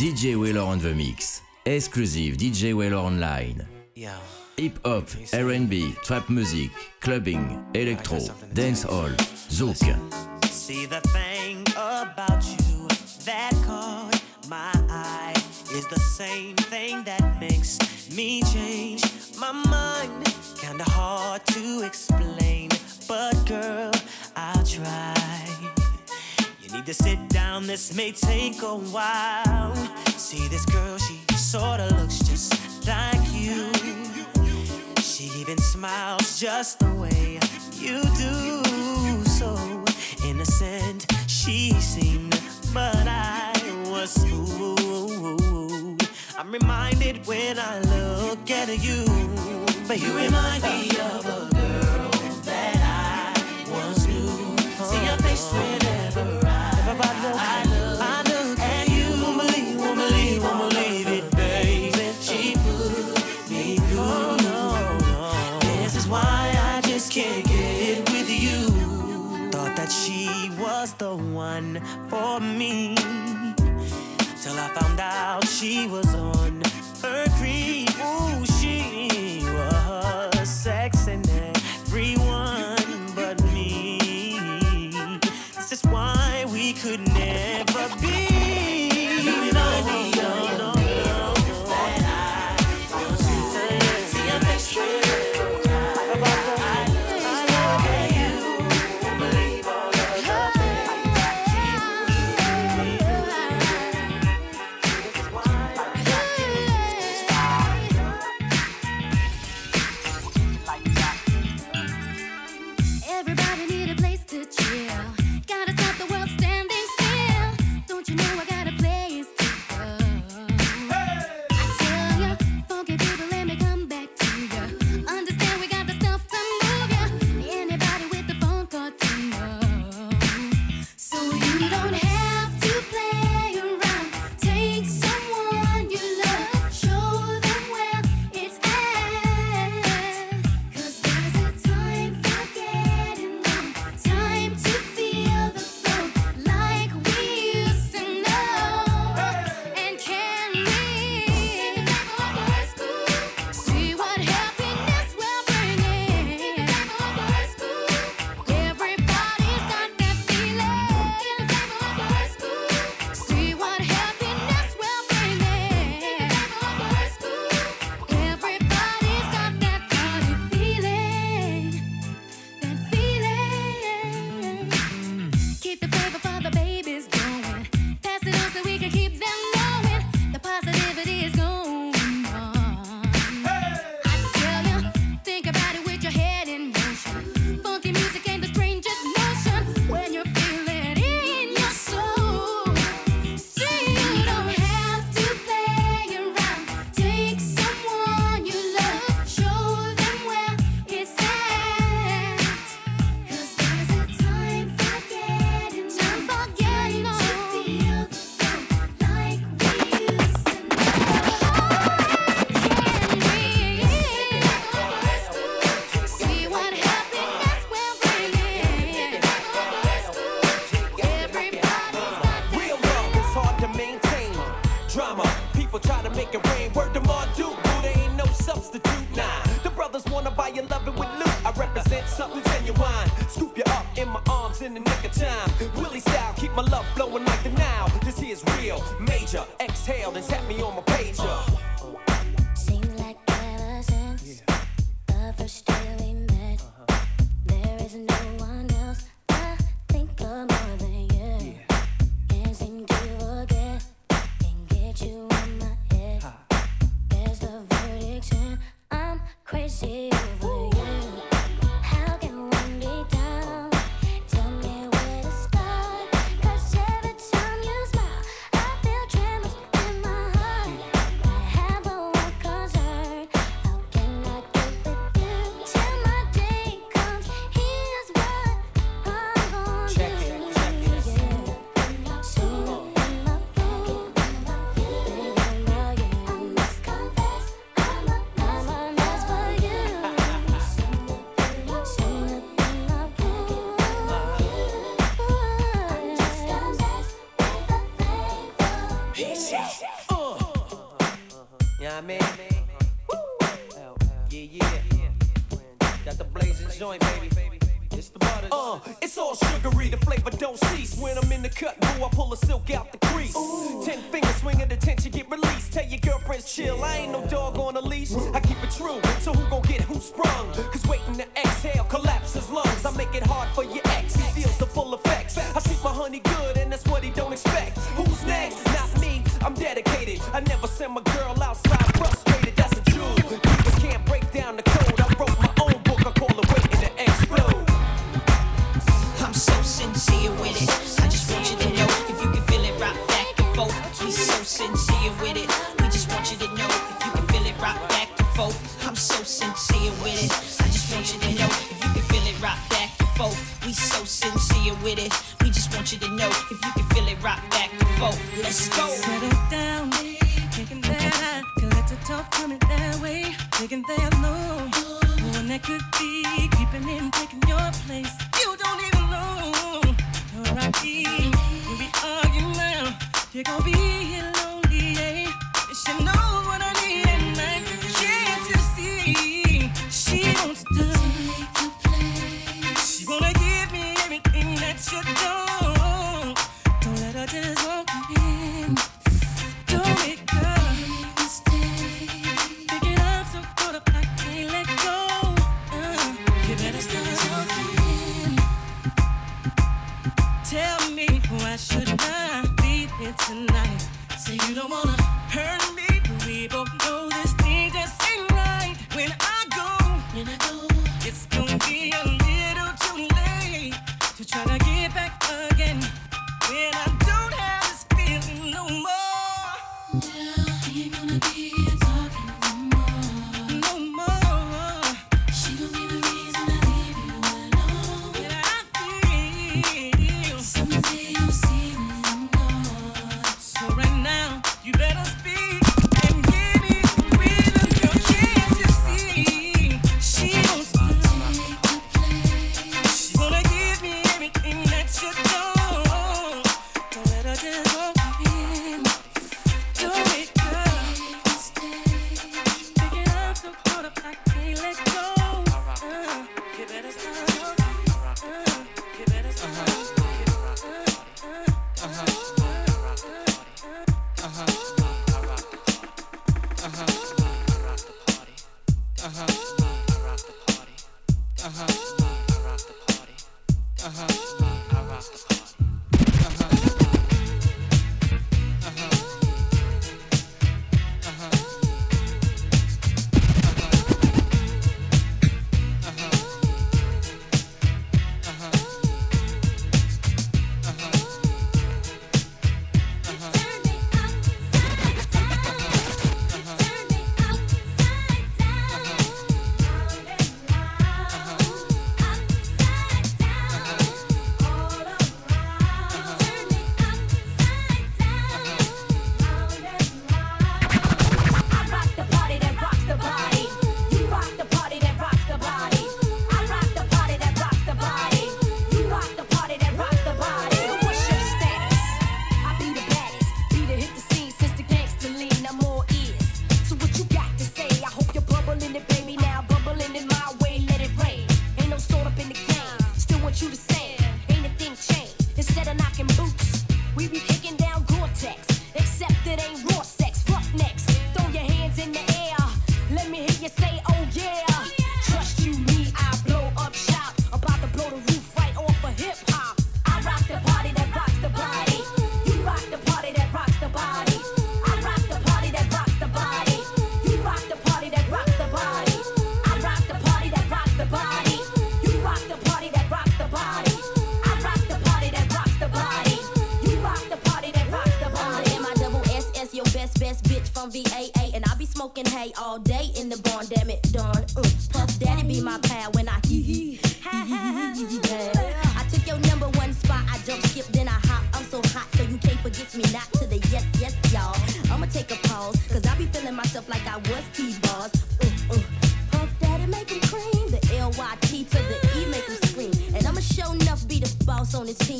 DJ Waylor on the Mix. Exclusive DJ Waylor Online. Hip-hop, R&B, trap music, clubbing, electro, dancehall, zouk. See the thing about you that caught my eye is the same thing that makes me change my mind. Kinda hard to explain, but girl, I'll try. Need to sit down, this may take a while. See this girl, she sorta looks just like you. She even smiles just the way you do. So innocent she seemed, but I was fooled. I'm reminded when I look at you, but you remind me of a girl that I once knew. See your face when one for me. Till I found out she was on her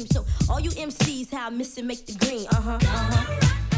team. So all you MCs, how I miss it, make the green. Uh huh. Uh huh.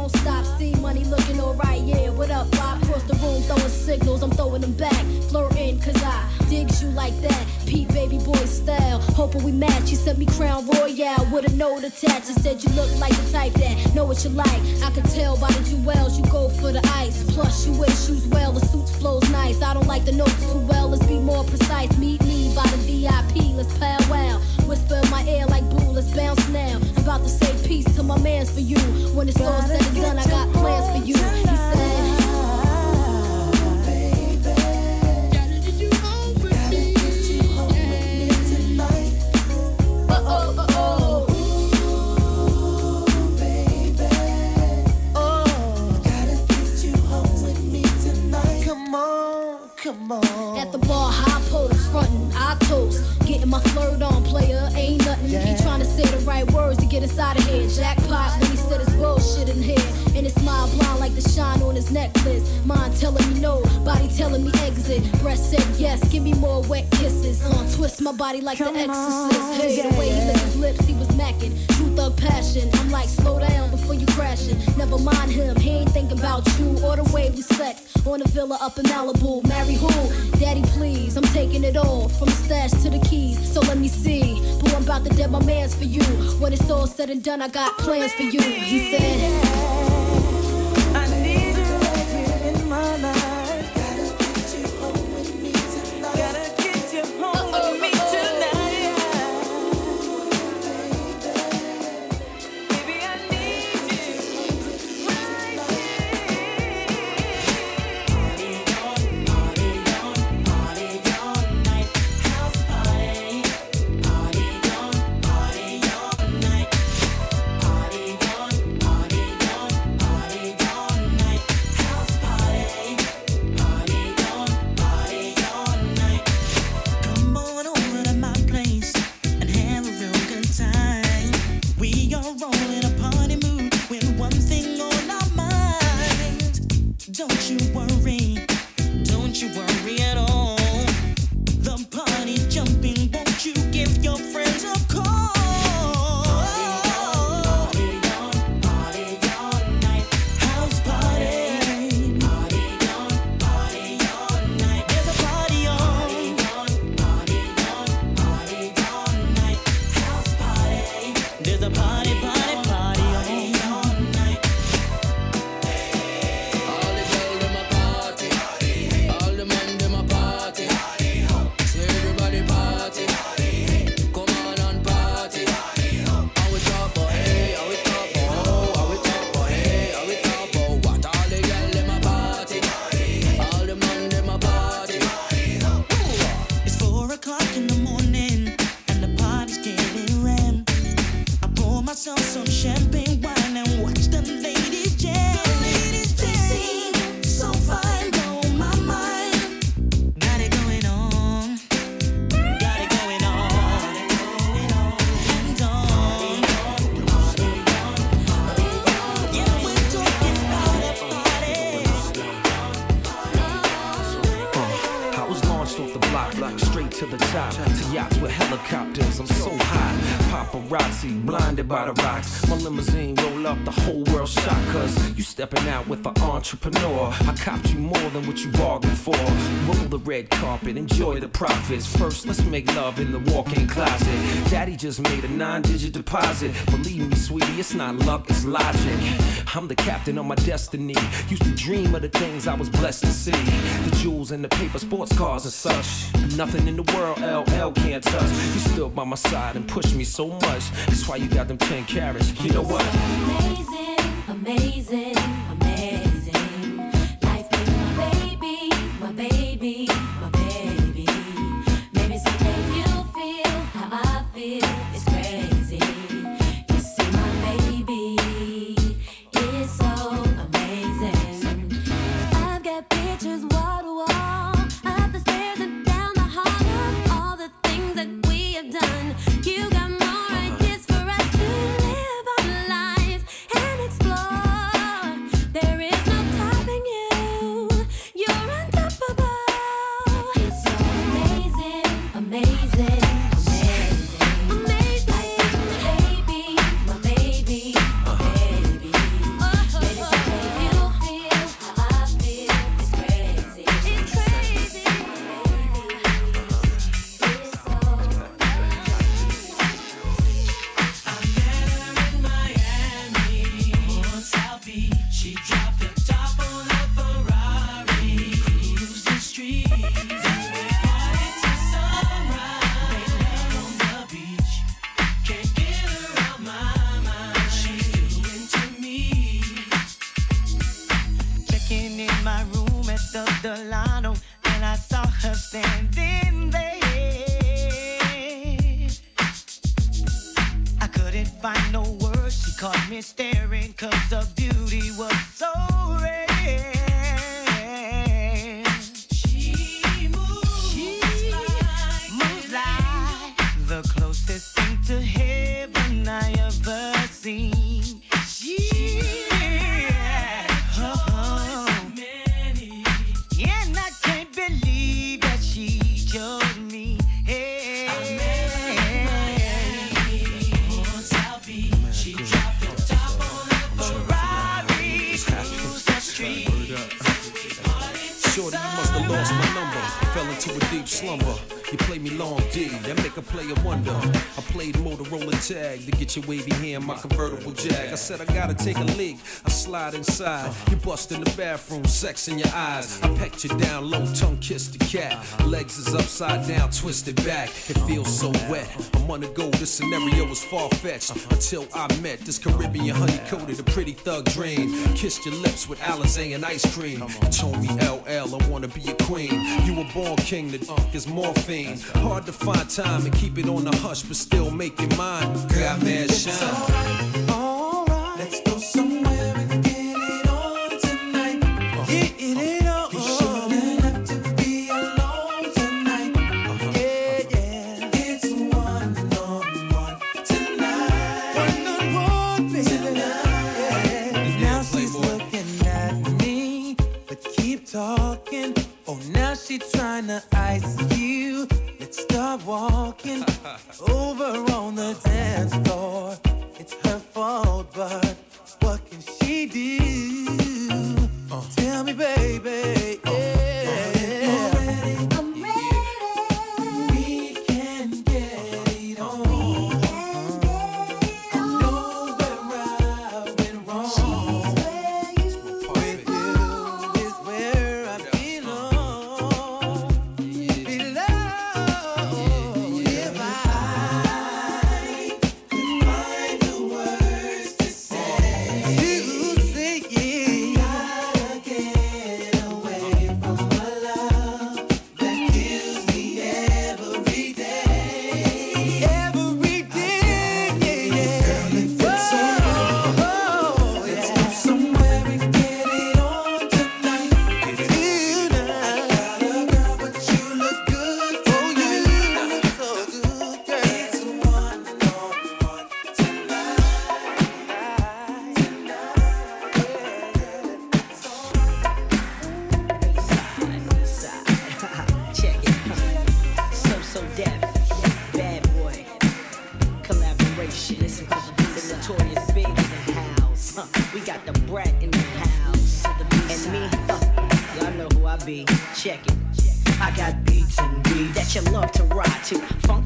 don't stop. See money looking alright, yeah. What up, Bob? Cross the room, throwing signals, I'm throwing them back. Flirting, cause I digs you like that. Pete baby boy style. Hoping we match. You sent me Crown Royal with a note attached. You said you look like the type that know what you like. I could tell by the jewels you go for the ice. Plus you wear shoes well, the suits flows nice. I don't like the notes too well. Let's be more precise. Meet me by the VIP. Let's powwow. Whisper in my ear like boo. Let's bounce now. I'm about to say peace to my mans for you. When it's all said and done, I got plans for you. He said. At the bar, high post, frontin', I toast. Getting my flirt on, player, ain't nothing. He trying to say the right words to get us out of here. Jackpot when he said his bullshit in here. And his smile blind like the shine on his necklace. Mind telling me no, body telling me exit. Breast said yes, give me more wet kisses. Uh, twist my body like the exorcist. Hey, the way he licked his lips, he was macking. True thug passion. I'm like, slow down before you crashing. Never mind him, he ain't thinking about you or the way we sex. On a villa up in Malibu. Marry who? Daddy, please. I'm taking it all from the stash to the keys. So let me see. Boy, I'm about to dead my mans for you. When it's all said and done, I got plans for you. He said. Carpet, enjoy the profits. First, let's make love in the walk in closet. Daddy just made a nine digit deposit. Believe me, sweetie, it's not luck, it's logic. I'm the captain of my destiny. Used to dream of the things I was blessed to see. The jewels and the paper sports cars and such. Nothing in the world LL can't touch. You stood by my side and pushed me so much. That's why you got them 10 carats. You know what? Amazing, amazing. me staring cause the beauty was so your wavy hand, my convertible jag. I said I gotta take a leak. I slide inside. You bust in the bathroom, sex in your eyes. I pecked you down low, tongue kissed the cat. Legs is upside down, twisted back. It feels so wet. I'm on the go. This scenario was far fetched until I met this Caribbean honey coated, a pretty thug dream. Kissed your lips with Alizé and ice cream. You told me LL, I wanna be a queen. You were born king, the uh, is morphine. Hard to find time and keep it on the hush, but still make it mine. Got mad shine.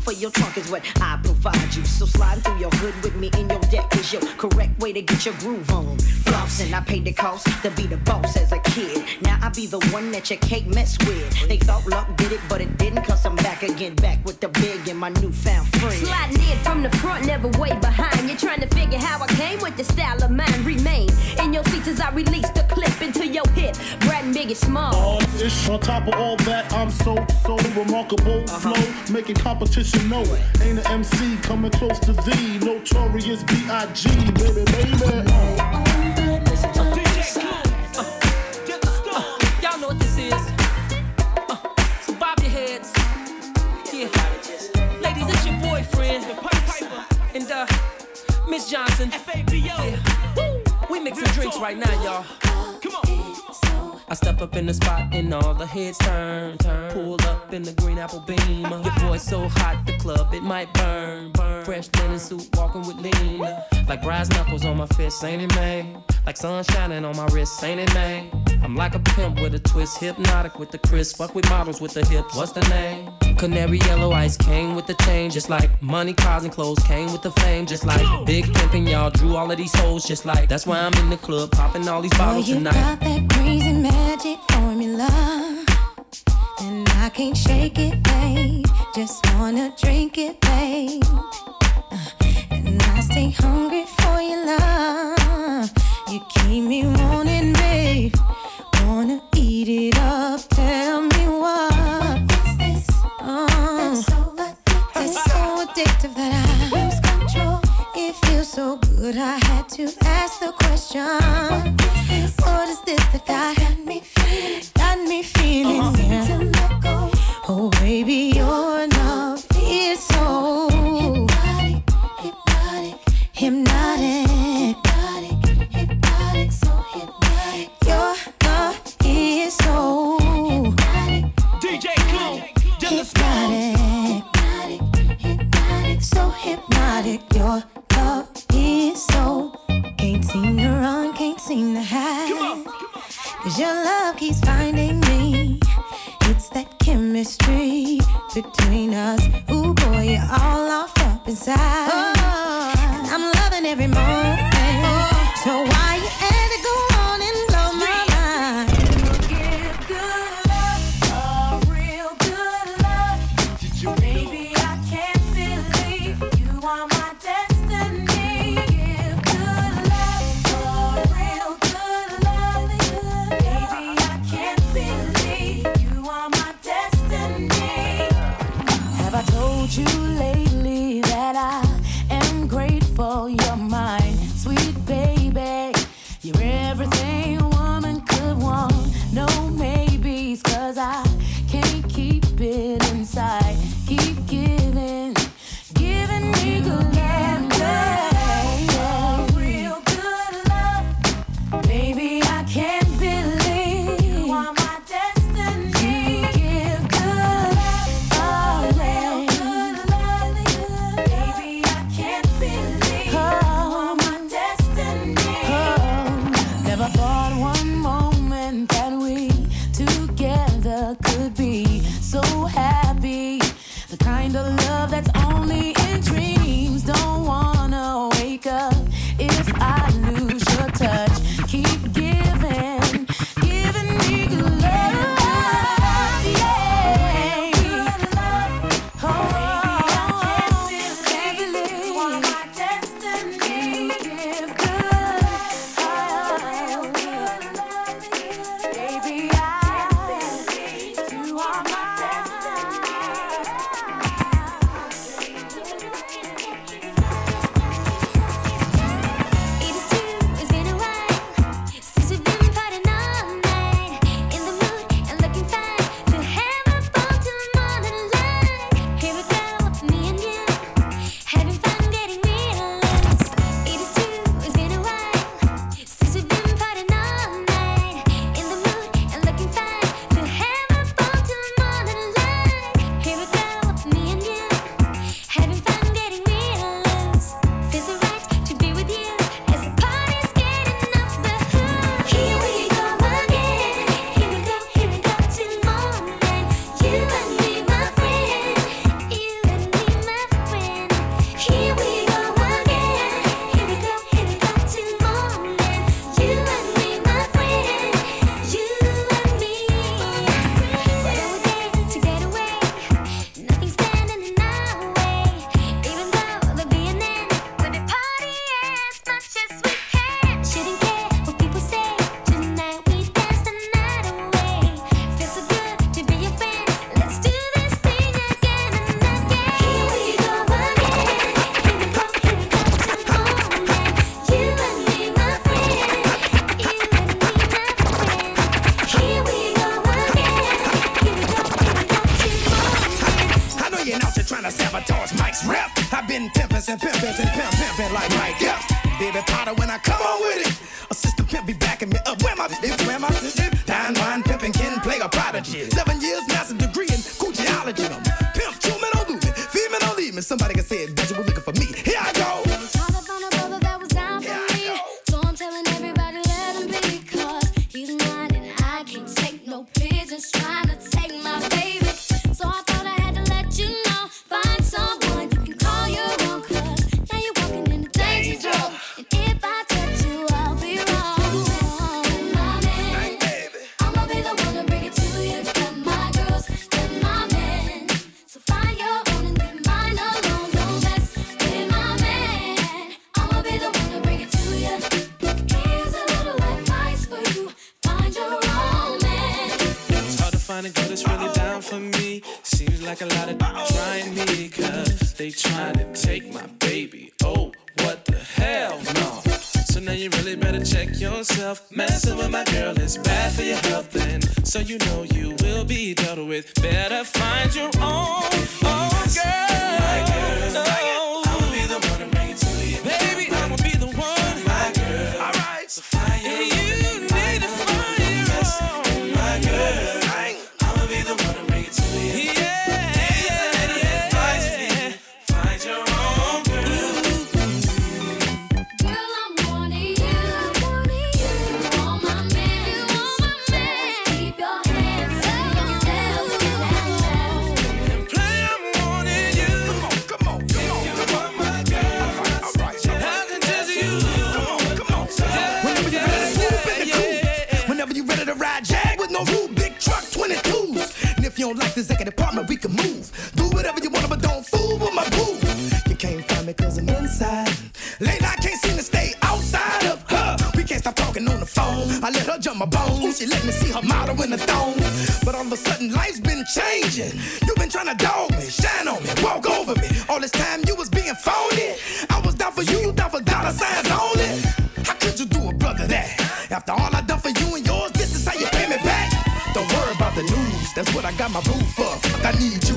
For your trunk is what I provide you. So slide through your hood with me in your deck is your correct way to get your groove on. Flossing, I paid the cost to be the boss as a kid. Now I be the one that you can't mess with. They thought luck did it, but it didn't. Cause I'm back again, back with the big and my newfound friend. Sliding in from the front, never way behind. You're trying to figure how I came with the style of mine. Remain in your seats as I release the clip into your hip. Brad and Small. All this on top of all that, I'm so so remarkable. Flow making competition know. Ain't an MC coming close to thee. Notorious B.I.G. Baby, baby. Y'all know what this is. Uh, so bob your heads. Yeah. Ladies, it's your boyfriend. And uh, Miss Johnson. Yeah. Woo. We mixing drinks right now, y'all. I step up in the spot and all the heads turn. turn. Pull up in the green apple beam. Your boy so hot, the club it might burn. burn. Fresh linen suit, walking with lean. Like brass knuckles on my fist, ain't it, man? Like sun shining on my wrist, ain't it, man? I'm like a pimp with a twist, hypnotic with the crisp. Fuck with models with the hips, what's the name? Canary yellow ice came with the change, just like money, cars, and clothes came with the fame, just like big pimpin'. Y'all drew all of these hoes, just like that's why I'm in the club popping all these Boy, bottles you tonight. got that crazy magic formula And I can't shake it, babe. Just wanna drink it, babe. Uh, and I stay hungry for your love. You keep me wanting, question. Inside. And I'm loving every moment. Yourself. Messing with my girl is bad for your health, and so you know you will be dealt with. Better find your own, own girl. My girl. I'ma be the one to bring it to you. Baby, like this executive apartment, we can move. Do whatever you want, but don't fool with my boo. You can't find me cause I'm inside. Late night can't seem to stay outside of her. We can't stop talking on the phone. I let her jump my bones. She let me see her model in the thong. But all of a sudden, life's been changing. You've been trying to dog me, shine on me, walk over me. All this time that's what I got my for. Like I need you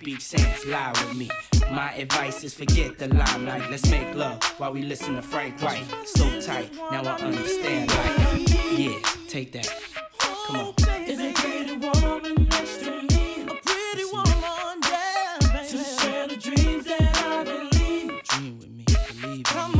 Beach Sands, lie with me. My advice is forget the limelight. Let's make love while we listen to Frank White. So tight, now I understand life. Yeah, take that. Come on. Is a pretty woman next to me? A pretty woman, yeah, baby. To share the dreams that I believe. Dream with me, believe Come on,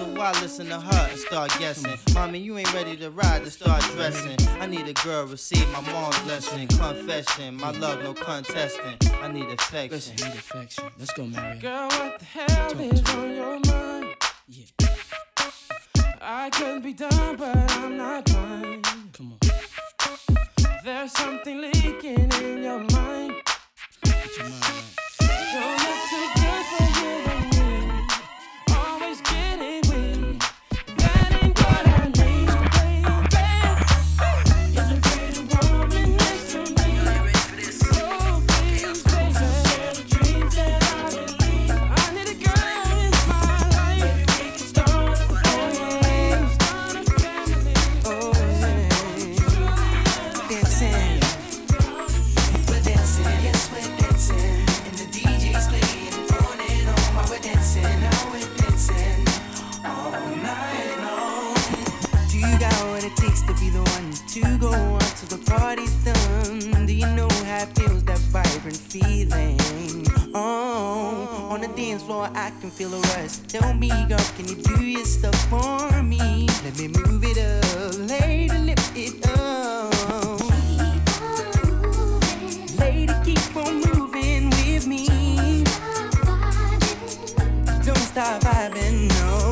So why listen to her and start guessing? Mommy, you ain't ready to ride to start dressing. I need a girl receive my mom's blessing, confession. My love, no contesting. I need affection. Listen, need affection. Let's go, Mary. Girl, what the hell is on your mind? Yeah. I could be done, but I'm not blind. Come on. There's something leaking in your mind. Get your mind right. Don't look to go on till the party's done? Do you know how feels that vibrant feeling? Oh, on the dance floor I can feel rush. Tell me, girl, can you do your stuff for me? Let me move it up, lady, lift it up. Lady, keep on moving with me. Don't stop vibing, no, no.